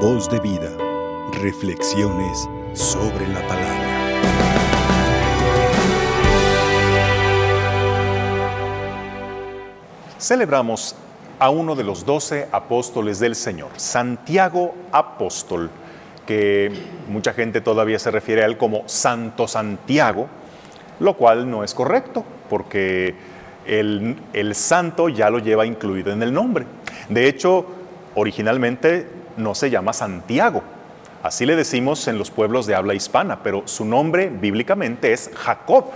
Voz de vida. Reflexiones sobre la palabra. Celebramos a uno de los doce apóstoles del Señor, Santiago Apóstol, que mucha gente todavía se refiere a él como Santo Santiago, lo cual no es correcto, porque el, el santo ya lo lleva incluido en el nombre. De hecho, originalmente no se llama Santiago, así le decimos en los pueblos de habla hispana, pero su nombre bíblicamente es Jacob.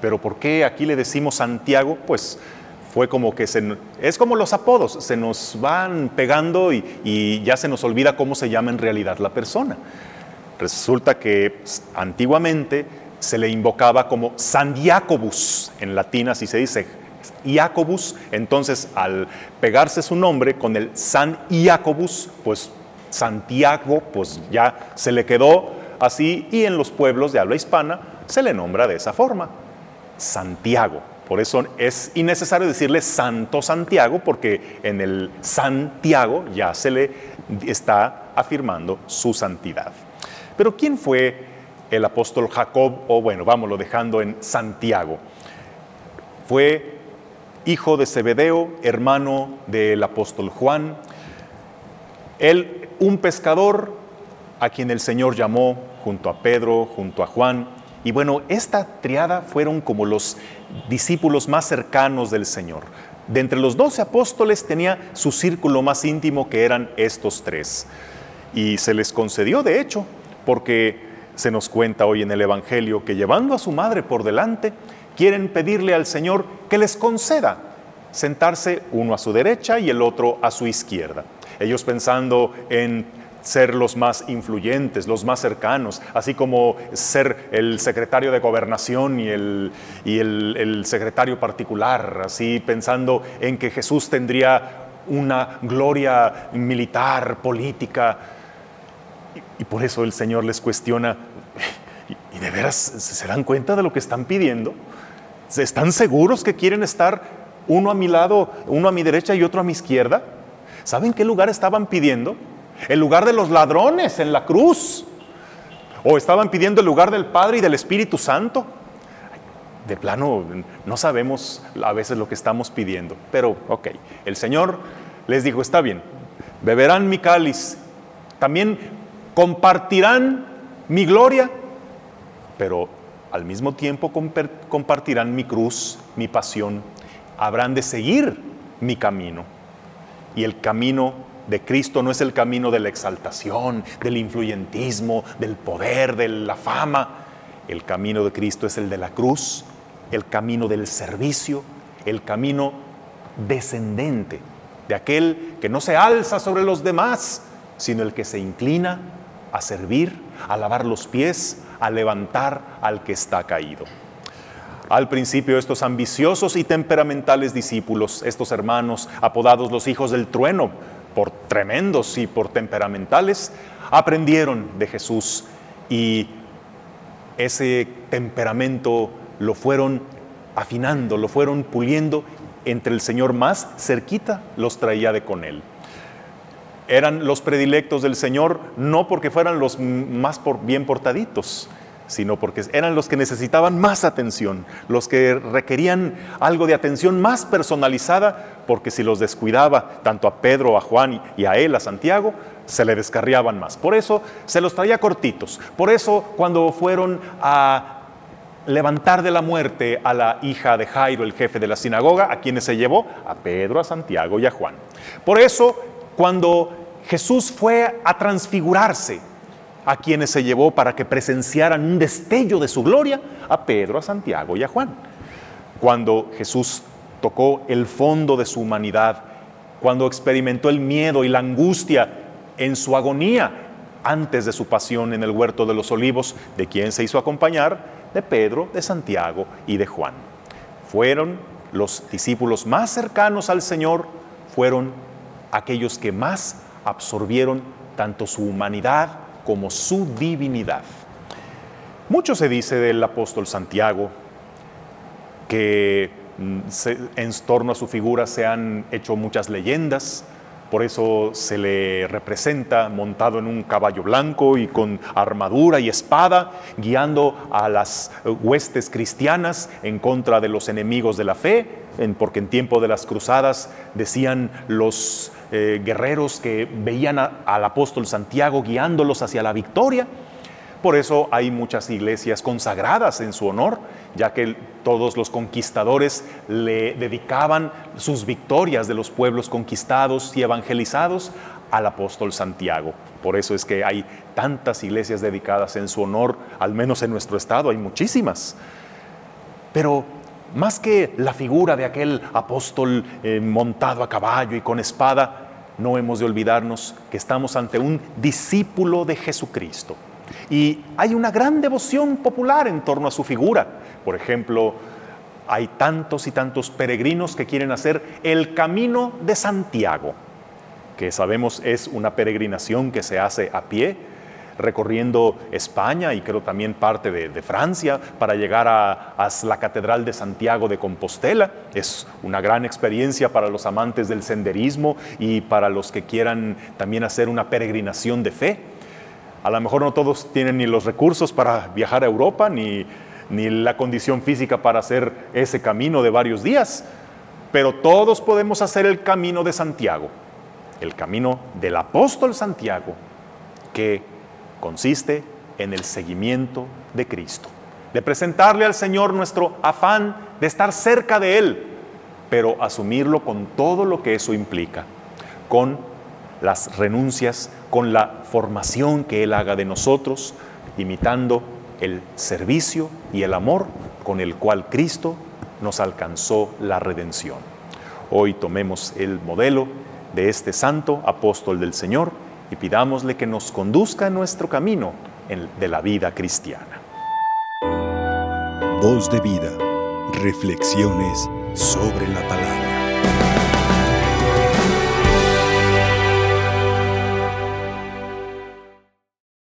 Pero ¿por qué aquí le decimos Santiago? Pues fue como que se, es como los apodos, se nos van pegando y, ya se nos olvida cómo se llama en realidad la persona. Resulta que antiguamente se le invocaba como San Jacobus, en latín así se dice, Jacobus, entonces al pegarse su nombre con el San Jacobus, pues Santiago, pues ya se le quedó así y en los pueblos de habla hispana se le nombra de esa forma, Santiago. Por eso es innecesario decirle Santo Santiago, porque en el Santiago ya se le está afirmando su santidad. Pero ¿quién fue el apóstol Jacob? O bueno, vámonos dejando en Santiago. Fue hijo de Zebedeo, hermano del apóstol Juan. Él, un pescador a quien el Señor llamó junto a Pedro, junto a Juan. Y bueno, esta triada fueron como los discípulos más cercanos del Señor. De entre los doce apóstoles tenía su círculo más íntimo que eran estos tres. Y se les concedió, de hecho, porque se nos cuenta hoy en el Evangelio que llevando a su madre por delante, quieren pedirle al Señor que les conceda sentarse uno a su derecha y el otro a su izquierda. Ellos pensando en ser los más influyentes, los más cercanos, así como ser el secretario de gobernación y el, y el, secretario particular, así pensando en que Jesús tendría una gloria militar, política. Y por eso el Señor les cuestiona, ¿y de veras se dan cuenta de lo que están pidiendo? ¿Están seguros que quieren estar uno a mi lado, uno a mi derecha y otro a mi izquierda? ¿Saben qué lugar estaban pidiendo? El lugar de los ladrones en la cruz. O estaban pidiendo el lugar del Padre y del Espíritu Santo. De plano, no sabemos a veces lo que estamos pidiendo. Pero, ok, el Señor les dijo, está bien, beberán mi cáliz, también compartirán mi gloria, pero al mismo tiempo compartirán mi cruz, mi pasión, habrán de seguir mi camino. Y el camino de Cristo no es el camino de la exaltación, del influyentismo, del poder, de la fama. El camino de Cristo es el de la cruz, el camino del servicio, el camino descendente, de aquel que no se alza sobre los demás, sino el que se inclina a servir, a lavar los pies, a levantar al que está caído. Al principio estos ambiciosos y temperamentales discípulos, estos hermanos apodados los hijos del trueno, por tremendos y por temperamentales, aprendieron de Jesús y ese temperamento lo fueron afinando, lo fueron puliendo entre el Señor más cerquita, los traía de con él. Eran los predilectos del Señor no porque fueran los más bien portaditos, sino porque eran los que necesitaban más atención, los que requerían algo de atención más personalizada, porque si los descuidaba tanto a Pedro, a Juan y a él, a Santiago, se le descarriaban más. Por eso se los traía cortitos. Por eso cuando fueron a levantar de la muerte a la hija de Jairo, el jefe de la sinagoga, a quienes se llevó a Pedro, a Santiago y a Juan. Por eso cuando Jesús fue a transfigurarse, a quienes se llevó para que presenciaran un destello de su gloria, a Pedro, a Santiago y a Juan. Cuando Jesús tocó el fondo de su humanidad, cuando experimentó el miedo y la angustia en su agonía antes de su pasión en el huerto de los olivos, de quien se hizo acompañar, de Pedro, de Santiago y de Juan. Fueron los discípulos más cercanos al Señor, fueron aquellos que más absorbieron tanto su humanidad como su divinidad. Mucho se dice del apóstol Santiago, que mm, en torno a su figura se han hecho muchas leyendas, Por eso se le representa montado en un caballo blanco y con armadura y espada, guiando a las huestes cristianas en contra de los enemigos de la fe, porque en tiempo de las cruzadas decían los eh, guerreros que veían al apóstol Santiago guiándolos hacia la victoria. Por eso hay muchas iglesias consagradas en su honor, ya que todos los conquistadores le dedicaban sus victorias de los pueblos conquistados y evangelizados al apóstol Santiago. Por eso es que hay tantas iglesias dedicadas en su honor, al menos en nuestro estado hay muchísimas. Pero más que la figura de aquel apóstol eh, montado a caballo y con espada, no hemos de olvidarnos que estamos ante un discípulo de Jesucristo y hay una gran devoción popular en torno a su figura. Por ejemplo, hay tantos y tantos peregrinos que quieren hacer el camino de Santiago, que sabemos es una peregrinación que se hace a pie, recorriendo España y creo también parte de, Francia para llegar a, a, la Catedral de Santiago de Compostela. Es una gran experiencia para los amantes del senderismo y para los que quieran también hacer una peregrinación de fe. A lo mejor no todos tienen ni los recursos para viajar a Europa, ni, ni la condición física para hacer ese camino de varios días, pero todos podemos hacer el camino de Santiago, el camino del apóstol Santiago, que consiste en el seguimiento de Cristo, de presentarle al Señor nuestro afán de estar cerca de Él, pero asumirlo con todo lo que eso implica, con las renuncias, con la formación que Él haga de nosotros, imitando el servicio y el amor con el cual Cristo nos alcanzó la redención. Hoy tomemos el modelo de este santo apóstol del Señor y pidámosle que nos conduzca en nuestro camino de la vida cristiana. Voz de vida, reflexiones sobre la palabra.